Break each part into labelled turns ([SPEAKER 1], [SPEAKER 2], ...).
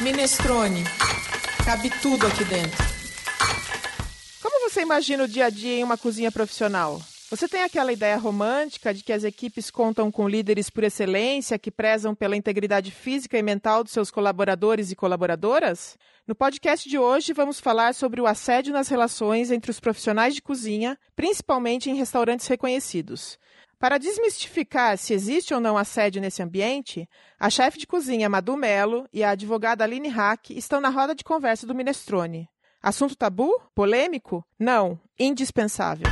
[SPEAKER 1] Minestrone. Cabe tudo aqui dentro.
[SPEAKER 2] Como você imagina o dia a dia em uma cozinha profissional? Você tem aquela ideia romântica de que as equipes contam com líderes por excelência que prezam pela integridade física e mental dos seus colaboradores e colaboradoras? No podcast de hoje, vamos falar sobre o assédio nas relações entre os profissionais de cozinha, principalmente em restaurantes reconhecidos. Para desmistificar se existe ou não assédio nesse ambiente, a chefe de cozinha Madu Melo e a advogada Aline Hack estão na roda de conversa do Minestrone. Assunto tabu? Polêmico? Não, indispensável.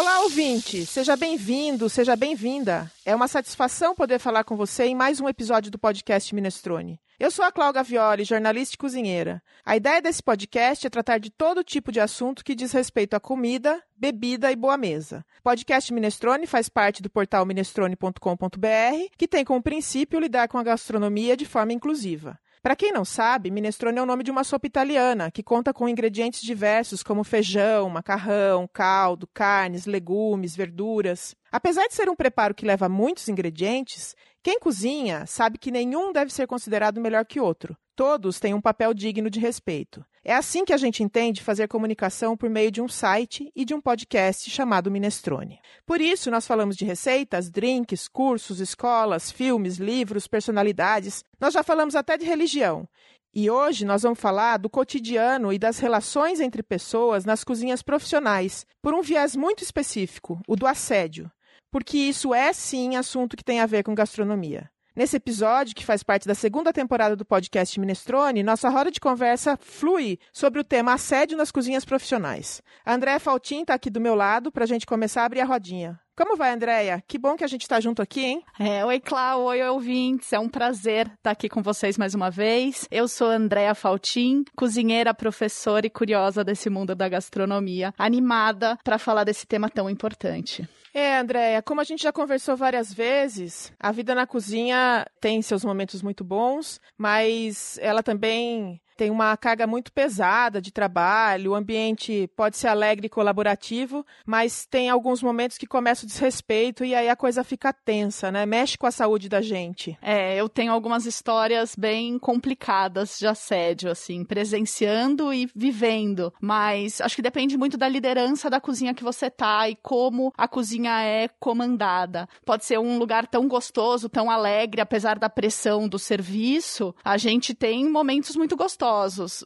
[SPEAKER 2] Olá, ouvinte! Seja bem-vindo, seja bem-vinda. É uma satisfação poder falar com você em mais um episódio do podcast Minestrone. Eu sou a Cláudia Violi, jornalista e cozinheira. A ideia desse podcast é tratar de todo tipo de assunto que diz respeito à comida, bebida e boa mesa. O podcast Minestrone faz parte do portal minestrone.com.br, que tem como princípio lidar com a gastronomia de forma inclusiva. Para quem não sabe, minestrone é o nome de uma sopa italiana que conta com ingredientes diversos como feijão, macarrão, caldo, carnes, legumes, verduras. Apesar de ser um preparo que leva muitos ingredientes, quem cozinha sabe que nenhum deve ser considerado melhor que outro. Todos têm um papel digno de respeito. É assim que a gente entende fazer comunicação por meio de um site e de um podcast chamado Minestrone. Por isso, nós falamos de receitas, drinks, cursos, escolas, filmes, livros, personalidades. Nós já falamos até de religião. E hoje nós vamos falar do cotidiano e das relações entre pessoas nas cozinhas profissionais, por um viés muito específico, o do assédio. Porque isso é sim assunto que tem a ver com gastronomia. Nesse episódio, que faz parte da segunda temporada do podcast Minestrone, nossa roda de conversa flui sobre o tema assédio nas cozinhas profissionais. A Andréa Faltin está aqui do meu lado para a gente começar a abrir a rodinha. Como vai, Andréia? Que bom que a gente está junto aqui, hein?
[SPEAKER 3] É, oi, Clau, oi, ouvintes. É um prazer estar tá aqui com vocês mais uma vez. Eu sou Andréia Faltin, cozinheira, professora e curiosa desse mundo da gastronomia, animada para falar desse tema tão importante.
[SPEAKER 2] É, Andréia, como a gente já conversou várias vezes, a vida na cozinha tem seus momentos muito bons, mas ela também tem uma carga muito pesada de trabalho, o ambiente pode ser alegre e colaborativo, mas tem alguns momentos que começa o desrespeito e aí a coisa fica tensa, né? Mexe com a saúde da gente.
[SPEAKER 3] É, eu tenho algumas histórias bem complicadas de assédio, assim, presenciando e vivendo, mas acho que depende muito da liderança da cozinha que você tá e como a cozinha é comandada. Pode ser um lugar tão gostoso, tão alegre, apesar da pressão do serviço, a gente tem momentos muito gostosos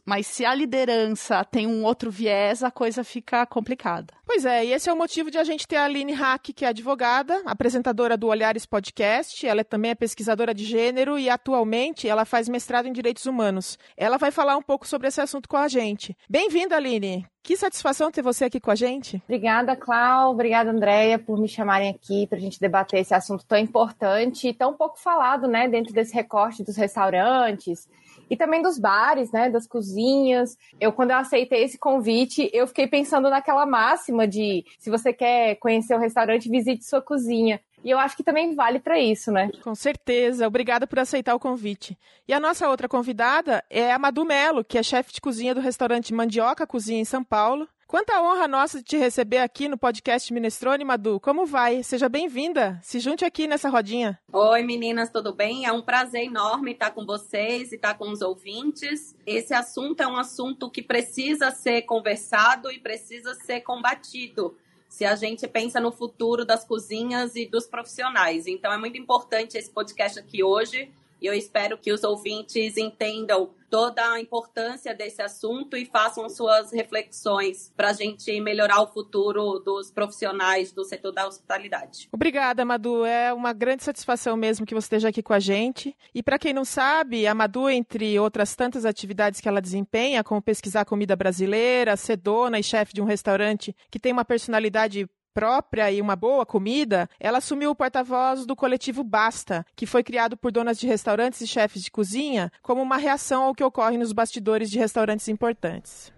[SPEAKER 3] mas se a liderança tem um outro viés, a coisa fica complicada.
[SPEAKER 2] Pois é, e esse é o motivo de a gente ter a Aline Hack, que é advogada, apresentadora do Olhares Podcast, ela também é pesquisadora de gênero e atualmente ela faz mestrado em Direitos Humanos. Ela vai falar um pouco sobre esse assunto com a gente. Bem-vinda, Aline! Que satisfação ter você aqui com a gente.
[SPEAKER 4] Obrigada, Clau. Obrigada, Andréia, por me chamarem aqui para a gente debater esse assunto tão importante e tão pouco falado, né, dentro desse recorte dos restaurantes e também dos bares, né, das cozinhas. Eu quando eu aceitei esse convite, eu fiquei pensando naquela máxima de se você quer conhecer o restaurante, visite sua cozinha. E eu acho que também vale para isso, né?
[SPEAKER 2] Com certeza. Obrigada por aceitar o convite. E a nossa outra convidada é a Madu Melo, que é chefe de cozinha do restaurante Mandioca Cozinha em São Paulo Quanta honra nossa de te receber aqui no podcast Minestrone, Madu. Como vai? Seja bem-vinda. Se junte aqui nessa rodinha.
[SPEAKER 5] Oi, meninas, tudo bem? É um prazer enorme estar com vocês e estar com os ouvintes. Esse assunto é um assunto que precisa ser conversado e precisa ser combatido. Se a gente pensa no futuro das cozinhas e dos profissionais. Então é muito importante esse podcast aqui hoje e eu espero que os ouvintes entendam toda a importância desse assunto e façam suas reflexões para a gente melhorar o futuro dos profissionais do setor da hospitalidade.
[SPEAKER 2] Obrigada, Madu. É uma grande satisfação mesmo que você esteja aqui com a gente. E para quem não sabe, a Madu, entre outras tantas atividades que ela desempenha, como pesquisar comida brasileira, ser dona e chefe de um restaurante que tem uma personalidade própria e uma boa comida, ela assumiu o porta-voz do coletivo Basta, que foi criado por donas de restaurantes e chefes de cozinha, como uma reação ao que ocorre nos bastidores de restaurantes importantes.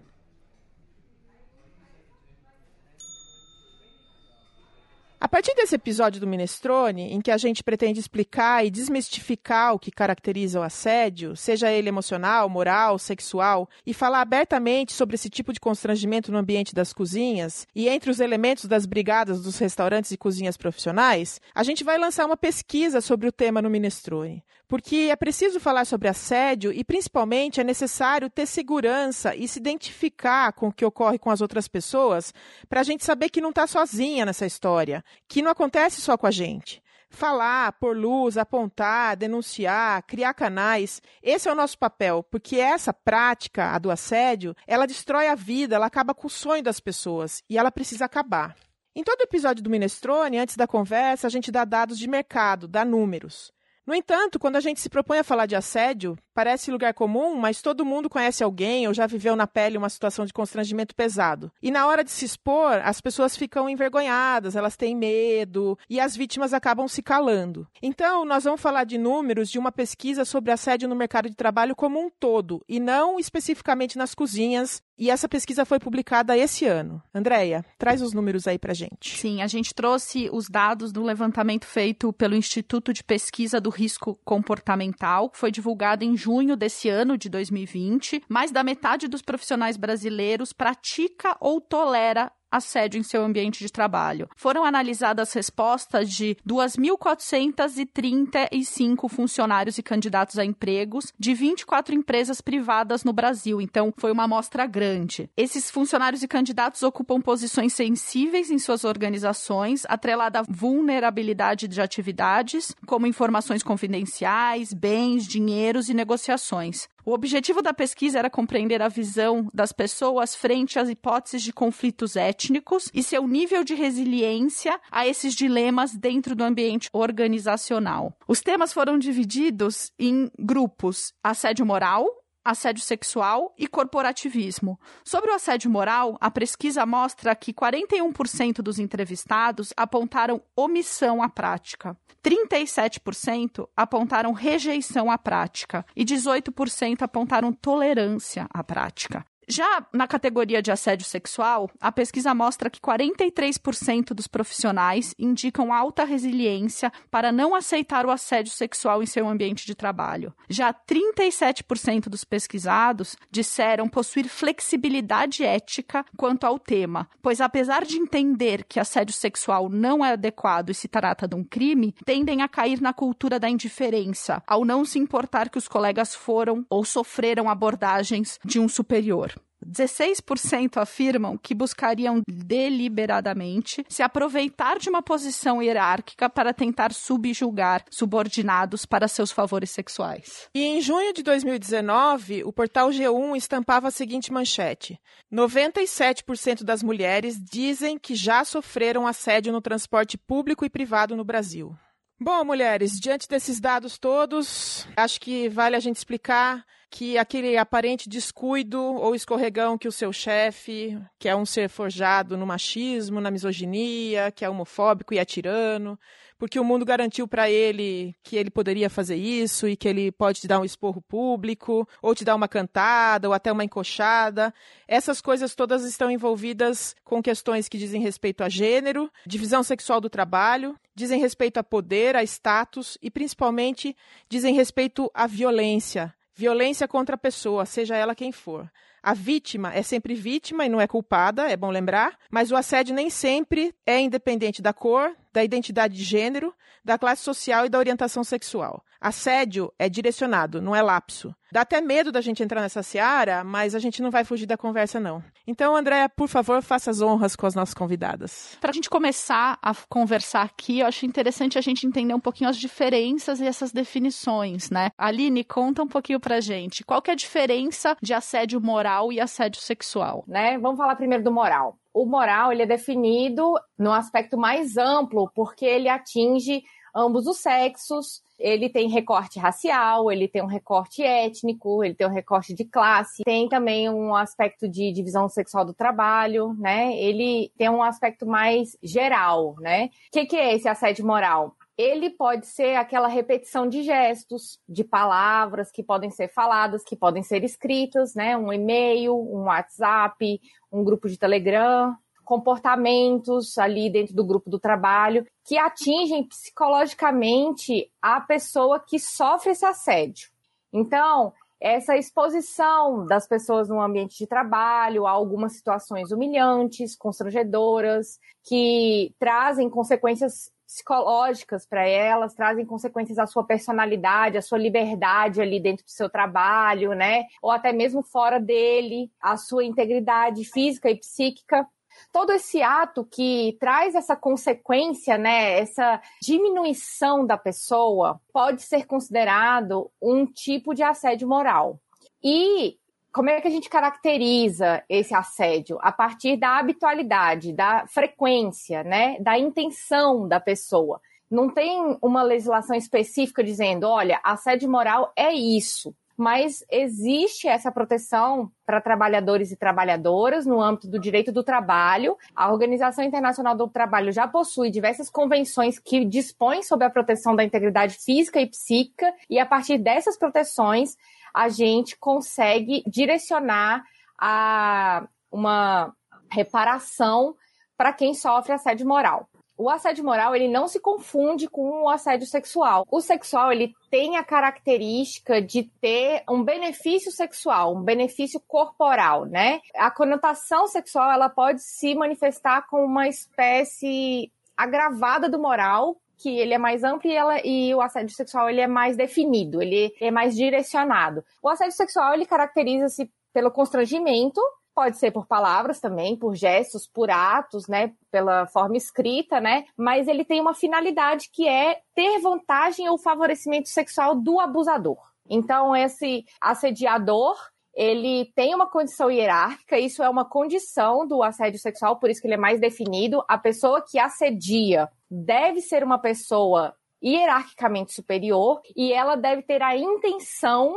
[SPEAKER 2] A partir desse episódio do Minestrone, em que a gente pretende explicar e desmistificar o que caracteriza o assédio, seja ele emocional, moral, sexual, e falar abertamente sobre esse tipo de constrangimento no ambiente das cozinhas e entre os elementos das brigadas dos restaurantes e cozinhas profissionais, a gente vai lançar uma pesquisa sobre o tema no Minestrone. Porque é preciso falar sobre assédio e, principalmente, é necessário ter segurança e se identificar com o que ocorre com as outras pessoas para a gente saber que não está sozinha nessa história que não acontece só com a gente. Falar, pôr luz, apontar, denunciar, criar canais, esse é o nosso papel, porque essa prática, a do assédio, ela destrói a vida, ela acaba com o sonho das pessoas e ela precisa acabar. Em todo episódio do Minestrone, antes da conversa, a gente dá dados de mercado, dá números. No entanto, quando a gente se propõe a falar de assédio, parece lugar comum, mas todo mundo conhece alguém ou já viveu na pele uma situação de constrangimento pesado. E na hora de se expor, as pessoas ficam envergonhadas, elas têm medo e as vítimas acabam se calando. Então, nós vamos falar de números de uma pesquisa sobre assédio no mercado de trabalho como um todo, e não especificamente nas cozinhas e essa pesquisa foi publicada esse ano. Andréia, traz os números aí pra gente.
[SPEAKER 3] Sim, a gente trouxe os dados do levantamento feito pelo Instituto de Pesquisa do Risco Comportamental, que foi divulgado em junho desse ano de 2020. Mais da metade dos profissionais brasileiros pratica ou tolera assédio em seu ambiente de trabalho. Foram analisadas respostas de 2.435 funcionários e candidatos a empregos de 24 empresas privadas no Brasil, então foi uma amostra grande. Esses funcionários e candidatos ocupam posições sensíveis em suas organizações, atrelada à vulnerabilidade de atividades, como informações confidenciais, bens, dinheiros e negociações. O objetivo da pesquisa era compreender a visão das pessoas frente às hipóteses de conflitos étnicos e seu nível de resiliência a esses dilemas dentro do ambiente organizacional. Os temas foram divididos em grupos: assédio moral, assédio sexual e corporativismo. Sobre o assédio moral, a pesquisa mostra que 41% dos entrevistados apontaram omissão à prática. 37% apontaram rejeição à prática e 18% apontaram tolerância à prática. Já na categoria de assédio sexual, a pesquisa mostra que 43% dos profissionais indicam alta resiliência para não aceitar o assédio sexual em seu ambiente de trabalho. Já 37% dos pesquisados disseram possuir flexibilidade ética quanto ao tema, pois apesar de entender que assédio sexual não é adequado e se trata de um crime, tendem a cair na cultura da indiferença, ao não se importar que os colegas foram ou sofreram abordagens de um superior. 16% afirmam que buscariam deliberadamente se aproveitar de uma posição hierárquica para tentar subjugar subordinados para seus favores sexuais.
[SPEAKER 2] E em junho de 2019, o portal G1 estampava a seguinte manchete: 97% das mulheres dizem que já sofreram assédio no transporte público e privado no Brasil. Bom, mulheres, diante desses dados todos, acho que vale a gente explicar que aquele aparente descuido ou escorregão que o seu chefe, que é um ser forjado no machismo, na misoginia, que é homofóbico e é tirano, porque o mundo garantiu para ele que ele poderia fazer isso e que ele pode te dar um esporro público, ou te dar uma cantada, ou até uma encoxada. Essas coisas todas estão envolvidas com questões que dizem respeito a gênero, divisão sexual do trabalho, dizem respeito a poder, a status e principalmente dizem respeito à violência, Violência contra a pessoa, seja ela quem for. A vítima é sempre vítima e não é culpada, é bom lembrar, mas o assédio nem sempre é independente da cor, da identidade de gênero, da classe social e da orientação sexual. Assédio é direcionado, não é lapso. Dá até medo da gente entrar nessa seara, mas a gente não vai fugir da conversa, não. Então, Andréa, por favor, faça as honras com as nossas convidadas.
[SPEAKER 3] Para a gente começar a conversar aqui, eu acho interessante a gente entender um pouquinho as diferenças e essas definições, né? Aline, conta um pouquinho pra gente. Qual que é a diferença de assédio moral e assédio sexual?
[SPEAKER 4] Né? Vamos falar primeiro do moral o moral ele é definido no aspecto mais amplo, porque ele atinge ambos os sexos, ele tem recorte racial, ele tem um recorte étnico, ele tem um recorte de classe, tem também um aspecto de divisão sexual do trabalho, né? Ele tem um aspecto mais geral, né? O que, que é esse assédio moral? Ele pode ser aquela repetição de gestos, de palavras que podem ser faladas, que podem ser escritas, né? Um e-mail, um WhatsApp, um grupo de Telegram, comportamentos ali dentro do grupo do trabalho que atingem psicologicamente a pessoa que sofre esse assédio. Então, essa exposição das pessoas no ambiente de trabalho a algumas situações humilhantes, constrangedoras, que trazem consequências psicológicas para elas, trazem consequências à sua personalidade, à sua liberdade ali dentro do seu trabalho, né? Ou até mesmo fora dele, a sua integridade física e psíquica todo esse ato que traz essa consequência, né, essa diminuição da pessoa, pode ser considerado um tipo de assédio moral. E como é que a gente caracteriza esse assédio? A partir da habitualidade, da frequência, né, da intenção da pessoa. Não tem uma legislação específica dizendo, olha, assédio moral é isso mas existe essa proteção para trabalhadores e trabalhadoras no âmbito do direito do trabalho. A Organização Internacional do Trabalho já possui diversas convenções que dispõem sobre a proteção da integridade física e psíquica, e a partir dessas proteções, a gente consegue direcionar a uma reparação para quem sofre assédio moral o assédio moral ele não se confunde com o assédio sexual. O sexual ele tem a característica de ter um benefício sexual, um benefício corporal, né? A conotação sexual ela pode se manifestar com uma espécie agravada do moral, que ele é mais amplo e, ela, e o assédio sexual ele é mais definido, ele é mais direcionado. O assédio sexual ele caracteriza-se pelo constrangimento, pode ser por palavras também, por gestos, por atos, né, pela forma escrita, né, mas ele tem uma finalidade que é ter vantagem ou favorecimento sexual do abusador. Então, esse assediador, ele tem uma condição hierárquica, isso é uma condição do assédio sexual, por isso que ele é mais definido. A pessoa que assedia deve ser uma pessoa hierarquicamente superior e ela deve ter a intenção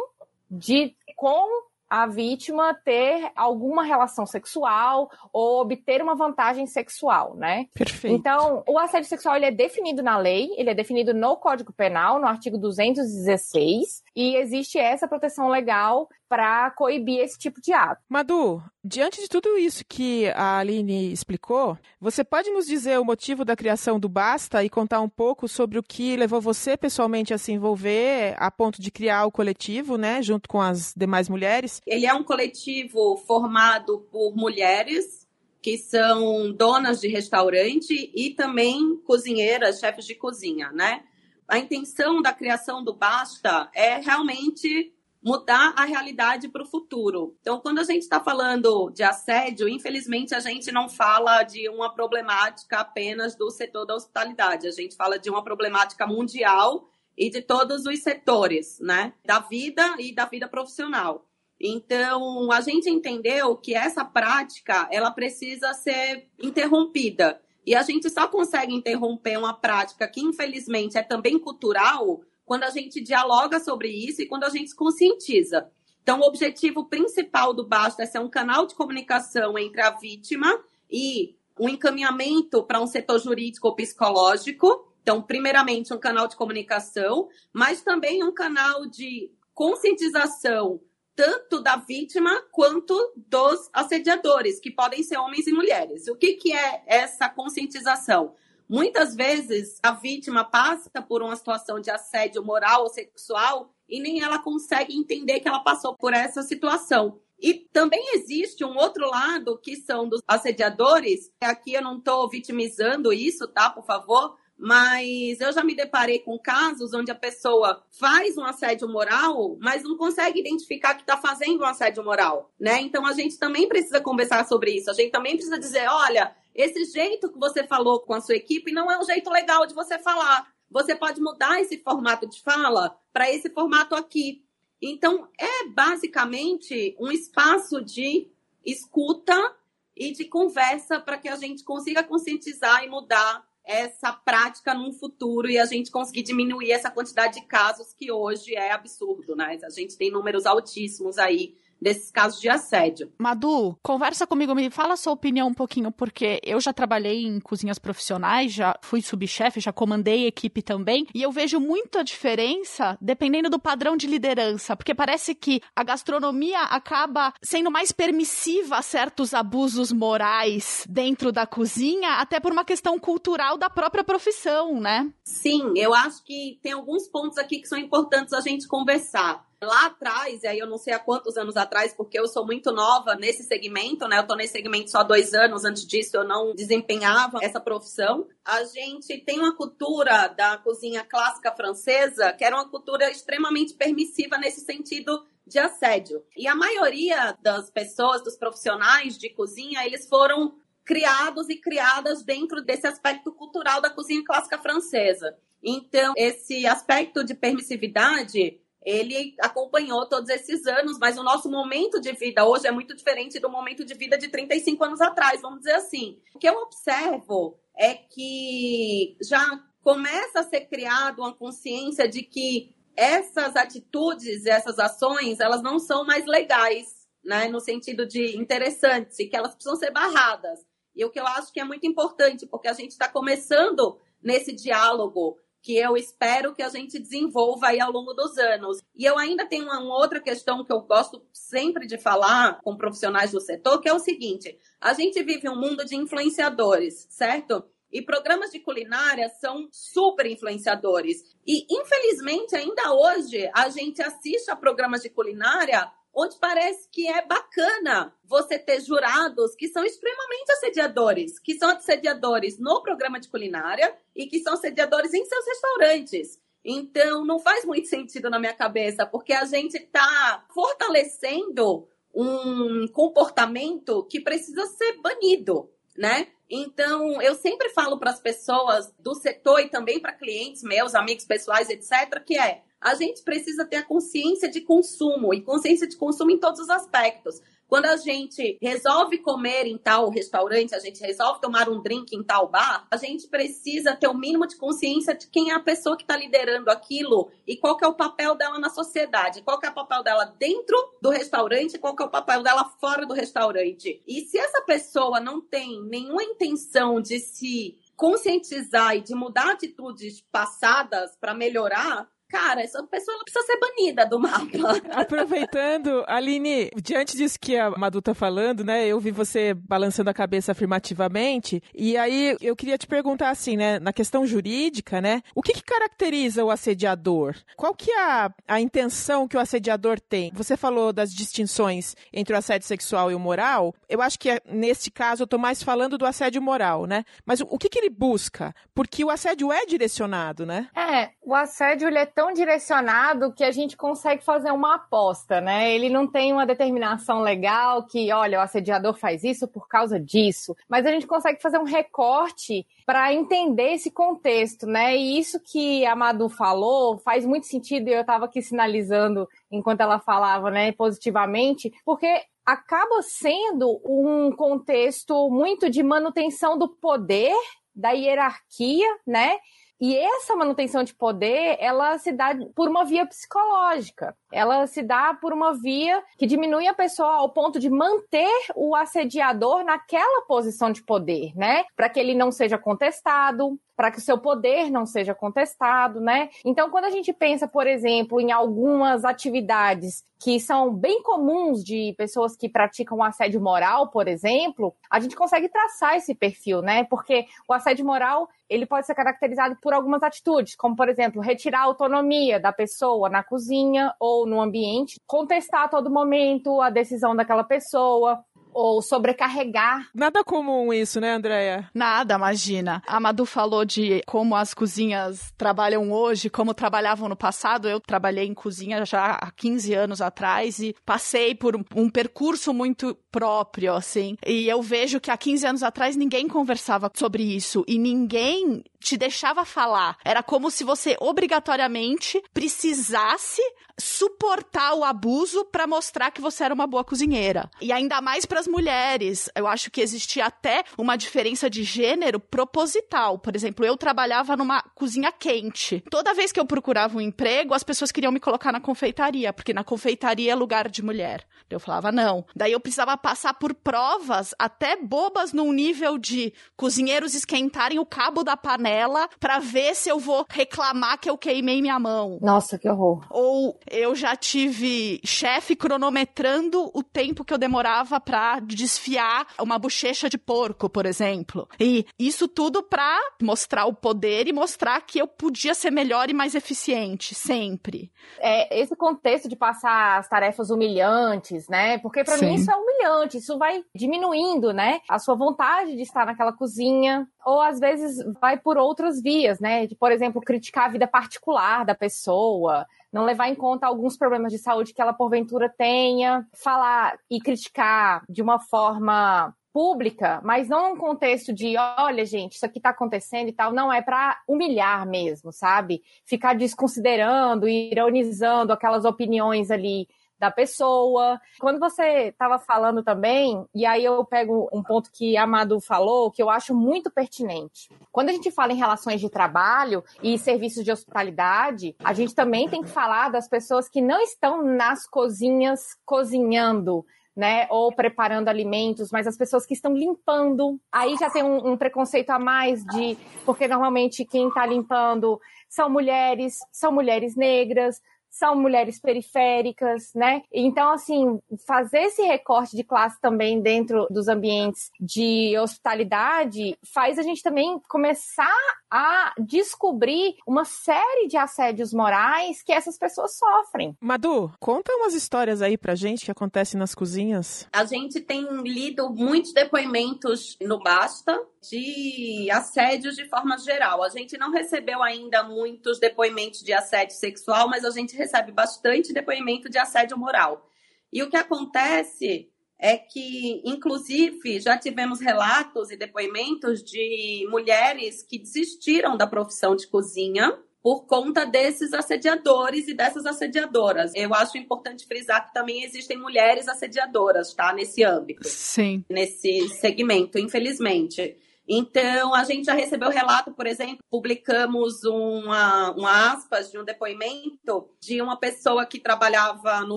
[SPEAKER 4] de, com a vítima ter alguma relação sexual ou obter uma vantagem sexual, né?
[SPEAKER 2] Perfeito.
[SPEAKER 4] Então, o assédio sexual ele é definido na lei, ele é definido no Código Penal, no artigo 216, e existe essa proteção legal para coibir esse tipo de ato.
[SPEAKER 2] Madu, diante de tudo isso que a Aline explicou, você pode nos dizer o motivo da criação do Basta e contar um pouco sobre o que levou você pessoalmente a se envolver a ponto de criar o coletivo, né, junto com as demais mulheres?
[SPEAKER 5] Ele é um coletivo formado por mulheres que são donas de restaurante e também cozinheiras, chefes de cozinha, né? A intenção da criação do Basta é realmente mudar a realidade para o futuro. Então, quando a gente está falando de assédio, infelizmente a gente não fala de uma problemática apenas do setor da hospitalidade, a gente fala de uma problemática mundial e de todos os setores, né, da vida e da vida profissional. Então, a gente entendeu que essa prática, ela precisa ser interrompida. E a gente só consegue interromper uma prática que, infelizmente, é também cultural quando a gente dialoga sobre isso e quando a gente conscientiza. Então, o objetivo principal do Basta é ser um canal de comunicação entre a vítima e um encaminhamento para um setor jurídico ou psicológico. Então, primeiramente, um canal de comunicação, mas também um canal de conscientização tanto da vítima quanto dos assediadores, que podem ser homens e mulheres. O que, que é essa conscientização? Muitas vezes a vítima passa por uma situação de assédio moral ou sexual e nem ela consegue entender que ela passou por essa situação. E também existe um outro lado que são dos assediadores. Aqui eu não estou vitimizando isso, tá? Por favor mas eu já me deparei com casos onde a pessoa faz um assédio moral, mas não consegue identificar que está fazendo um assédio moral, né? Então a gente também precisa conversar sobre isso. A gente também precisa dizer, olha, esse jeito que você falou com a sua equipe não é um jeito legal de você falar. Você pode mudar esse formato de fala para esse formato aqui. Então é basicamente um espaço de escuta e de conversa para que a gente consiga conscientizar e mudar essa prática num futuro e a gente conseguir diminuir essa quantidade de casos que hoje é absurdo, né? A gente tem números altíssimos aí desses casos de assédio.
[SPEAKER 3] Madu, conversa comigo, me fala a sua opinião um pouquinho, porque eu já trabalhei em cozinhas profissionais, já fui subchefe, já comandei equipe também, e eu vejo muita diferença dependendo do padrão de liderança, porque parece que a gastronomia acaba sendo mais permissiva a certos abusos morais dentro da cozinha, até por uma questão cultural da própria profissão, né?
[SPEAKER 5] Sim, eu acho que tem alguns pontos aqui que são importantes a gente conversar. Lá atrás, e aí eu não sei há quantos anos atrás, porque eu sou muito nova nesse segmento, né? Eu tô nesse segmento só dois anos, antes disso eu não desempenhava essa profissão. A gente tem uma cultura da cozinha clássica francesa que era uma cultura extremamente permissiva nesse sentido de assédio. E a maioria das pessoas, dos profissionais de cozinha, eles foram criados e criadas dentro desse aspecto cultural da cozinha clássica francesa. Então, esse aspecto de permissividade ele acompanhou todos esses anos, mas o nosso momento de vida hoje é muito diferente do momento de vida de 35 anos atrás, vamos dizer assim. O que eu observo é que já começa a ser criado uma consciência de que essas atitudes, essas ações, elas não são mais legais, né, no sentido de interessantes, que elas precisam ser barradas. E o que eu acho que é muito importante, porque a gente está começando nesse diálogo que eu espero que a gente desenvolva aí ao longo dos anos. E eu ainda tenho uma, uma, outra questão que eu gosto sempre de falar com profissionais do setor, que é o seguinte: a gente vive um mundo de influenciadores, certo? E programas de culinária são super influenciadores. E, infelizmente, ainda hoje, a gente assiste a programas de culinária onde parece que é bacana você ter jurados que são extremamente assediadores, que são assediadores no programa de culinária e que são assediadores em seus restaurantes. Então, não faz muito sentido na minha cabeça, porque a gente está fortalecendo um comportamento que precisa ser banido, né? Então, eu sempre falo para as pessoas do setor e também para clientes meus, amigos pessoais, etc., que é a gente precisa ter a consciência de consumo e consciência de consumo em todos os aspectos. Quando a gente resolve comer em tal restaurante, a gente resolve tomar um drink em tal bar, a gente precisa ter o mínimo de consciência de quem é a pessoa que está liderando aquilo e qual é o papel dela na sociedade, qual é o papel dela dentro do restaurante, qual é o papel dela fora do restaurante. E se essa pessoa não tem nenhuma intenção de se conscientizar e de mudar atitudes passadas para melhorar, cara, essa pessoa ela precisa ser banida do mapa.
[SPEAKER 2] Aproveitando, Aline, diante disso que a Madu tá falando, né, eu vi você balançando a cabeça afirmativamente, e aí eu queria te perguntar assim, né, na questão jurídica, né, o que, que caracteriza o assediador? Qual que é a, a intenção que o assediador tem? Você falou das distinções entre o assédio sexual e o moral, eu acho que nesse caso eu tô mais falando do assédio moral, né, mas o, o que que ele busca? Porque o assédio é direcionado, né?
[SPEAKER 4] É, o assédio ele é tão direcionado que a gente consegue fazer uma aposta, né? Ele não tem uma determinação legal que, olha, o assediador faz isso por causa disso, mas a gente consegue fazer um recorte para entender esse contexto, né? E isso que a Madu falou faz muito sentido e eu estava aqui sinalizando enquanto ela falava, né, positivamente, porque acaba sendo um contexto muito de manutenção do poder, da hierarquia, né? E essa manutenção de poder, ela se dá por uma via psicológica. Ela se dá por uma via que diminui a pessoa ao ponto de manter o assediador naquela posição de poder, né? Para que ele não seja contestado, para que o seu poder não seja contestado, né? Então, quando a gente pensa, por exemplo, em algumas atividades que são bem comuns de pessoas que praticam assédio moral, por exemplo, a gente consegue traçar esse perfil, né? Porque o assédio moral, ele pode ser caracterizado por algumas atitudes, como, por exemplo, retirar a autonomia da pessoa na cozinha ou no ambiente, contestar a todo momento a decisão daquela pessoa, ou sobrecarregar.
[SPEAKER 2] Nada comum isso, né, Andréia?
[SPEAKER 3] Nada, imagina. A Madu falou de como as cozinhas trabalham hoje, como trabalhavam no passado. Eu trabalhei em cozinha já há 15 anos atrás e passei por um percurso muito próprio, assim. E eu vejo que há 15 anos atrás ninguém conversava sobre isso e ninguém te deixava falar. Era como se você obrigatoriamente precisasse suportar o abuso para mostrar que você era uma boa cozinheira. E ainda mais para outras mulheres. Eu acho que existia até uma diferença de gênero proposital. Por exemplo, eu trabalhava numa cozinha quente. Toda vez que eu procurava um emprego, as pessoas queriam me colocar na confeitaria, porque na confeitaria é lugar de mulher. Eu falava não. Daí eu precisava passar por provas até bobas num nível de cozinheiros esquentarem o cabo da panela para ver se eu vou reclamar que eu queimei minha mão.
[SPEAKER 4] Nossa, que horror.
[SPEAKER 3] Ou eu já tive chefe cronometrando o tempo que eu demorava para desfiar uma bochecha de porco, por exemplo. E isso tudo para mostrar o poder e mostrar que eu podia ser melhor e mais eficiente, sempre.
[SPEAKER 4] É, esse contexto de passar as tarefas humilhantes, né? Porque para mim isso é humilhante, isso vai diminuindo, né? A sua vontade de estar naquela cozinha, ou às vezes vai por outras vias, né? De, por exemplo, criticar a vida particular da pessoa, não levar em conta alguns problemas de saúde que ela porventura tenha, falar e criticar de uma forma pública, mas não num contexto de, olha, gente, isso aqui está acontecendo e tal, não é para humilhar mesmo, sabe? Ficar desconsiderando ironizando aquelas opiniões ali da pessoa. Quando você estava falando também, e aí eu pego um ponto que a Madu falou, que eu acho muito pertinente. Quando a gente fala em relações de trabalho e serviços de hospitalidade, a gente também tem que falar das pessoas que não estão nas cozinhas cozinhando, né? Ou preparando alimentos, mas as pessoas que estão limpando. Aí já tem um, um preconceito a mais de. Porque normalmente quem está limpando são mulheres, são mulheres negras, são mulheres periféricas, né? Então, assim, fazer esse recorte de classe também dentro dos ambientes de hospitalidade faz a gente também começar a descobrir uma série de assédios morais que essas pessoas sofrem.
[SPEAKER 2] Madu, conta umas histórias aí pra gente que acontecem nas cozinhas.
[SPEAKER 5] A gente tem lido muitos depoimentos no Basta de assédios de forma geral. A gente não recebeu ainda muitos depoimentos de assédio sexual, mas a gente recebe bastante depoimento de assédio moral. E o que acontece é que, inclusive, já tivemos relatos e depoimentos de mulheres que desistiram da profissão de cozinha por conta desses assediadores e dessas assediadoras. Eu acho importante frisar que também existem mulheres assediadoras, tá? Nesse âmbito.
[SPEAKER 3] Sim.
[SPEAKER 5] Nesse segmento, infelizmente. Então, a gente já recebeu relato, por exemplo, publicamos uma, uma aspas de um depoimento de uma pessoa que trabalhava no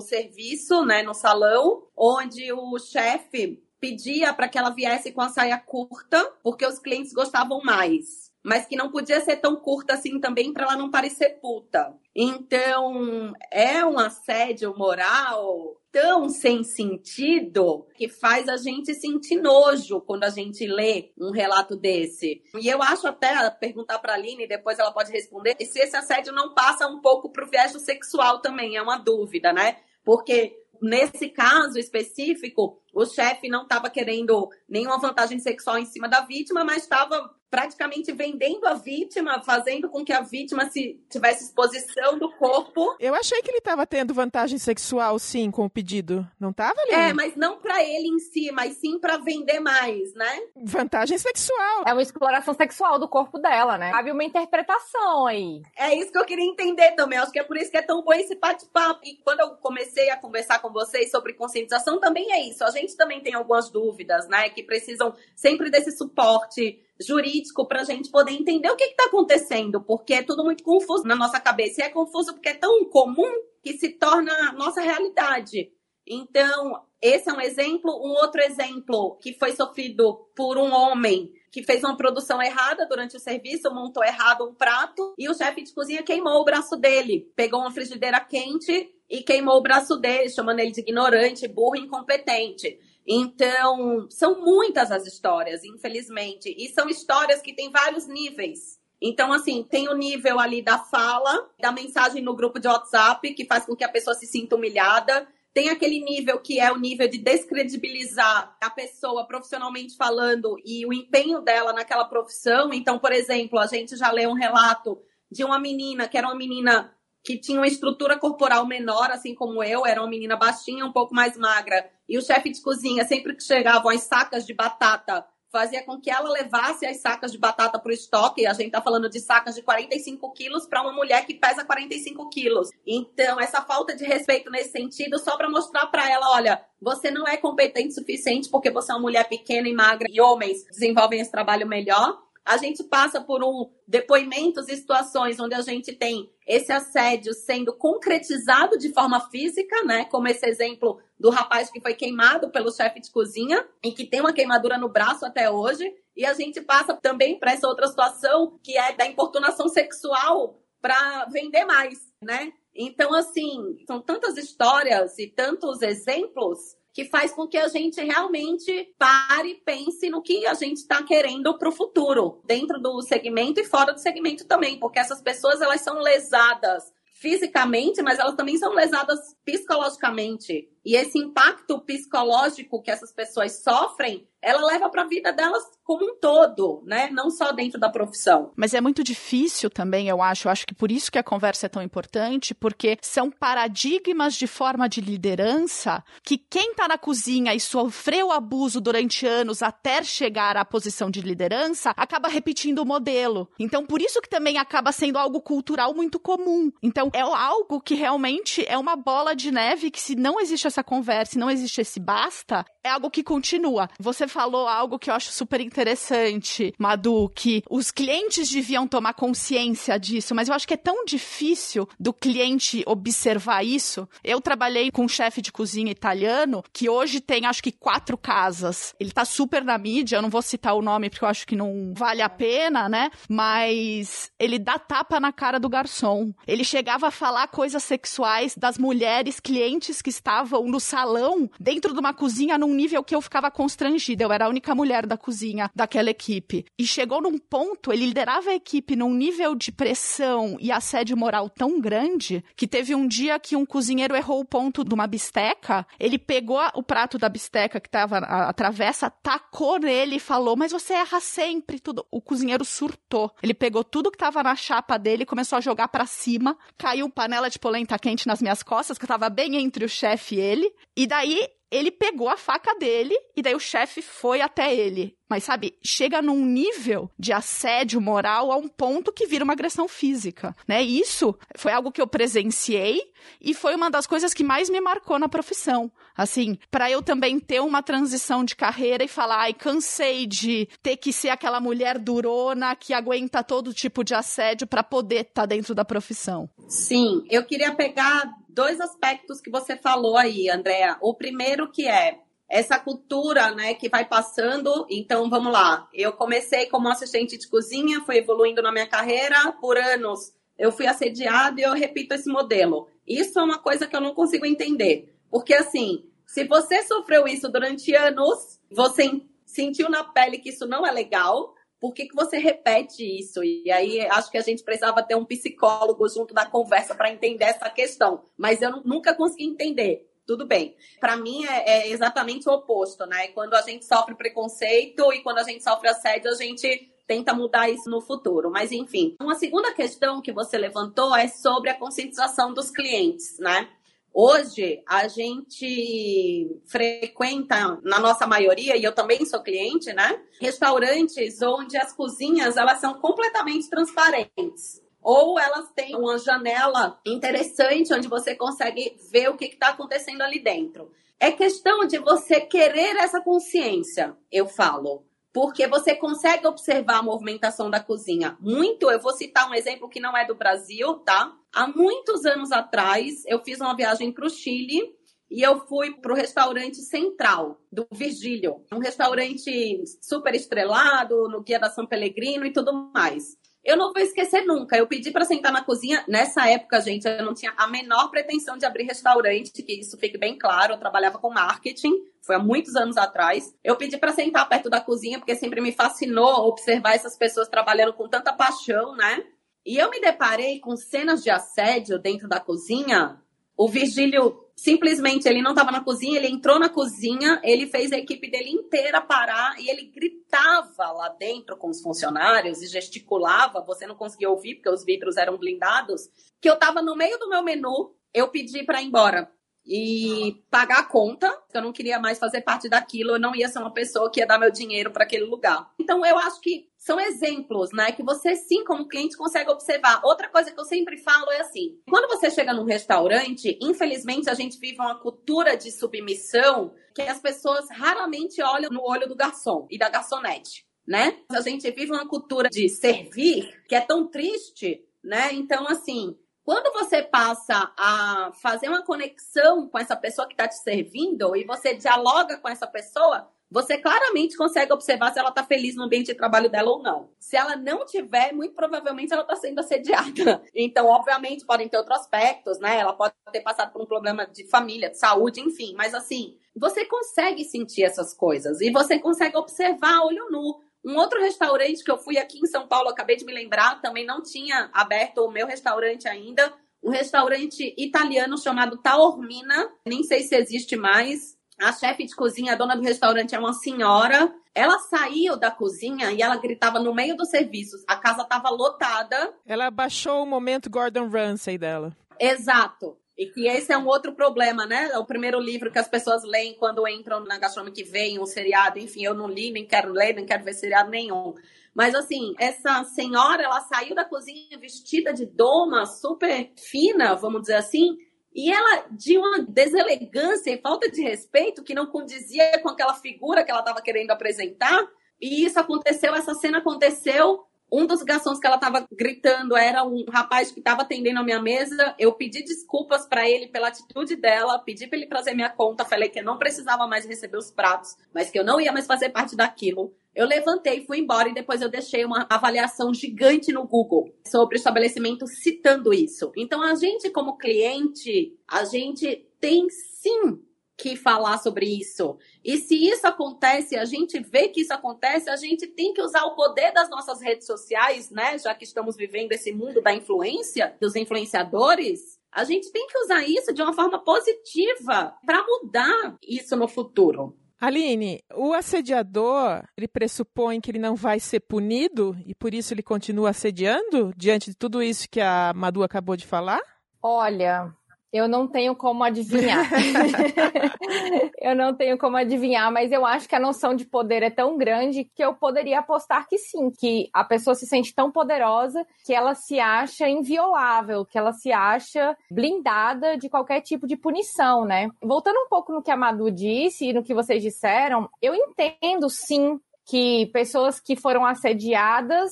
[SPEAKER 5] serviço, né, no salão, onde o chefe pedia para que ela viesse com a saia curta, porque os clientes gostavam mais mas que não podia ser tão curta assim também para ela não parecer puta. Então, é um assédio moral tão sem sentido que faz a gente sentir nojo quando a gente lê um relato desse. E eu acho até perguntar para a Aline, depois ela pode responder, se esse assédio não passa um pouco pro viés sexual também, é uma dúvida, né? Porque nesse caso específico, o chefe não estava querendo nenhuma vantagem sexual em cima da vítima, mas estava praticamente vendendo a vítima, fazendo com que a vítima se tivesse exposição do corpo.
[SPEAKER 2] Eu achei que ele estava tendo vantagem sexual, sim, com o pedido. Não estava, ali?
[SPEAKER 5] É, mas não para ele em si, mas sim para vender mais, né?
[SPEAKER 2] Vantagem sexual.
[SPEAKER 4] É uma exploração sexual do corpo dela, né? Cabe uma interpretação aí.
[SPEAKER 5] É isso que eu queria entender também. Acho que é por isso que é tão bom esse bate-papo. E quando eu comecei a conversar com vocês sobre conscientização, também é isso. A gente também tem algumas dúvidas, né? Que precisam sempre desse suporte jurídico para a gente poder entender o que está acontecendo, porque é tudo muito confuso na nossa cabeça. E é confuso porque é tão comum que se torna nossa realidade. Então, esse é um exemplo. Um outro exemplo que foi sofrido por um homem que fez uma produção errada durante o serviço, montou errado um prato e o chefe de cozinha queimou o braço dele. Pegou uma frigideira quente e queimou o braço dele, chamando ele de ignorante, burro, incompetente. Então, são muitas as histórias, infelizmente. E são histórias que têm vários níveis. Então, assim, tem o nível ali da fala, da mensagem no grupo de WhatsApp, que faz com que a pessoa se sinta humilhada. Tem aquele nível que é o nível de descredibilizar a pessoa profissionalmente falando e o empenho dela naquela profissão. Então, por exemplo, a gente já leu um relato de uma menina que era uma menina que tinha uma estrutura corporal menor, assim como eu, era uma menina baixinha, um pouco mais magra. E o chefe de cozinha, sempre que chegavam as sacas de batata fazia com que ela levasse as sacas de batata para o estoque. E a gente está falando de sacas de 45 quilos para uma mulher que pesa 45 quilos. Então, essa falta de respeito nesse sentido, só para mostrar para ela: olha, você não é competente o suficiente porque você é uma mulher pequena e magra e homens desenvolvem esse trabalho melhor a gente passa por um depoimentos e situações onde a gente tem esse assédio sendo concretizado de forma física, né? Como esse exemplo do rapaz que foi queimado pelo chefe de cozinha e que tem uma queimadura no braço até hoje. E a gente passa também para essa outra situação que é da importunação sexual para vender mais, né? Então, assim, são tantas histórias e tantos exemplos que faz com que a gente realmente pare e pense no que a gente está querendo para o futuro, dentro do segmento e fora do segmento também, porque essas pessoas elas são lesadas fisicamente, mas elas também são lesadas psicologicamente. E esse impacto psicológico que essas pessoas sofrem, ela leva para a vida delas como um todo, né? Não só dentro da profissão.
[SPEAKER 3] Mas é muito difícil também, eu acho. Eu acho que por isso que a conversa é tão importante, porque são paradigmas de forma de liderança que quem está na cozinha e sofreu abuso durante anos até chegar à posição de liderança acaba repetindo o modelo. Então, por isso que também acaba sendo algo cultural muito comum. Então, é algo que realmente é uma bola de neve que se não existe essa conversa e não existe esse basta, é algo que continua. Você falou algo que eu acho super interessante, Madu, que os clientes deviam tomar consciência disso, mas eu acho que é tão difícil do cliente observar isso. Eu trabalhei com um chefe de cozinha italiano que hoje tem acho que quatro casas. Ele tá super na mídia, eu não vou citar o nome porque eu acho que não vale a pena, né? Mas ele dá tapa na cara do garçom. Ele chegava a falar coisas sexuais das mulheres clientes que estavam no salão, dentro de uma cozinha, num nível que eu ficava constrangida. Eu era a única mulher da cozinha daquela equipe. E chegou num ponto, ele liderava a equipe num nível de pressão e assédio moral tão grande que teve um dia que um cozinheiro errou o ponto de uma bisteca. Ele pegou o prato da bisteca que estava a, travessa, tacou nele e falou: Mas você erra sempre tudo. O cozinheiro surtou. Ele pegou tudo que estava na chapa dele começou a jogar para cima. Caiu panela de polenta quente nas minhas costas, que eu tava bem entre o chefe e ele. E daí ele pegou a faca dele e daí o chefe foi até ele. Mas sabe, chega num nível de assédio moral a um ponto que vira uma agressão física, né? Isso foi algo que eu presenciei e foi uma das coisas que mais me marcou na profissão. Assim, para eu também ter uma transição de carreira e falar, ai, cansei de ter que ser aquela mulher durona que aguenta todo tipo de assédio para poder estar tá dentro da profissão.
[SPEAKER 5] Sim, eu queria pegar dois aspectos que você falou aí, Andréa. O primeiro que é essa cultura, né, que vai passando. Então, vamos lá. Eu comecei como assistente de cozinha, fui evoluindo na minha carreira por anos. Eu fui assediada e eu repito esse modelo. Isso é uma coisa que eu não consigo entender. Porque, assim, se você sofreu isso durante anos, você sentiu na pele que isso não é legal, por que, que você repete isso? E aí acho que a gente precisava ter um psicólogo junto da conversa para entender essa questão. Mas eu nunca consegui entender. Tudo bem. Para mim é, é, exatamente o oposto, né? Quando a gente sofre preconceito e quando a gente sofre assédio, a gente tenta mudar isso no futuro. Mas enfim, uma segunda questão que você levantou é sobre a conscientização dos clientes, né? Hoje, a gente frequenta, na nossa maioria, e eu também sou cliente, né? Restaurantes onde as cozinhas, elas são completamente transparentes. Ou elas têm uma janela interessante onde você consegue ver o que está acontecendo ali dentro. É questão de você querer essa consciência, eu falo porque você consegue observar a movimentação da cozinha. Muito, eu vou citar um exemplo que não é do Brasil, tá? Há muitos anos atrás, eu fiz uma viagem para o Chile e eu fui para o restaurante central do Virgílio, um restaurante super estrelado, no Guia da São Pellegrino e tudo mais. Eu não vou esquecer nunca. Eu pedi para sentar na cozinha. Nessa época, gente, eu não tinha a menor pretensão de abrir restaurante, que isso fique bem claro. Eu trabalhava com marketing, foi há muitos anos atrás. Eu pedi para sentar perto da cozinha, porque sempre me fascinou observar essas pessoas trabalhando com tanta paixão, né? E eu me deparei com cenas de assédio dentro da cozinha. O Virgílio simplesmente ele não estava na cozinha, ele entrou na cozinha, ele fez a equipe dele inteira parar e ele gritava lá dentro com os funcionários e gesticulava, você não conseguia ouvir porque os vidros eram blindados, que eu estava no meio do meu menu, eu pedi para ir embora. e pagar a conta. Eu não queria mais fazer parte daquilo, eu não ia ser uma pessoa que ia dar meu dinheiro para aquele lugar. Então eu acho que são exemplos, né, que você sim como cliente consegue observar. Outra coisa que eu sempre falo é assim, quando você chega num restaurante, infelizmente a gente vive uma cultura de submissão que as pessoas raramente olham no olho do garçom e da garçonete, né? A gente vive uma cultura de servir que é tão triste, né? Então assim, quando você passa a fazer uma conexão com essa pessoa que está te servindo e você dialoga com essa pessoa, você claramente consegue observar se ela está feliz no ambiente de trabalho dela ou não. Se ela não tiver, muito provavelmente ela está sendo assediada. Então, obviamente, podem ter outros aspectos, né? Ela pode ter passado por um problema de família, de saúde, enfim. Mas, assim, você consegue sentir essas coisas e você consegue observar olho nu. Um outro restaurante que eu fui aqui em São Paulo, acabei de me lembrar, também não tinha aberto o meu restaurante ainda. Um restaurante italiano chamado Taormina, nem sei se existe mais. A chefe de cozinha, a dona do restaurante é uma senhora. Ela saiu da cozinha e ela gritava no meio dos serviços. A casa estava lotada.
[SPEAKER 2] Ela baixou o momento Gordon Ramsay dela.
[SPEAKER 5] Exato. E que esse é um outro problema, né? É o primeiro livro que as pessoas leem quando entram na gastronomia que vem, um seriado, enfim, eu não li, nem quero ler, nem quero ver seriado nenhum. Mas assim, essa senhora, ela saiu da cozinha vestida de doma, super fina, vamos dizer assim, e ela de uma deselegância e falta de respeito que não condizia com aquela figura que ela estava querendo apresentar. E isso aconteceu, essa cena aconteceu um dos garçons que ela estava gritando era um rapaz que estava atendendo a minha mesa. Eu pedi desculpas para ele pela atitude dela, pedi para ele trazer minha conta, falei que eu não precisava mais receber os pratos, mas que eu não ia mais fazer parte daquilo. Eu levantei, fui embora e depois eu deixei uma avaliação gigante no Google sobre o estabelecimento citando isso. Então a gente como cliente, a gente tem sim que falar sobre isso. E se isso acontece, a gente vê que isso acontece, a gente tem que usar o poder das nossas redes sociais, né? Já que estamos vivendo esse mundo da influência, dos influenciadores, a gente tem que usar isso de uma forma positiva para mudar isso no futuro.
[SPEAKER 2] Aline, o assediador, ele pressupõe que ele não vai ser punido e por isso ele continua assediando diante de tudo isso que a Madu acabou de falar?
[SPEAKER 4] Olha, eu não tenho como adivinhar. eu não tenho como adivinhar, mas eu acho que a noção de poder é tão grande que eu poderia apostar que sim, que a pessoa se sente tão poderosa que ela se acha inviolável, que ela se acha blindada de qualquer tipo de punição, né? Voltando um pouco no que a Madu disse e no que vocês disseram, eu entendo sim que pessoas que foram assediadas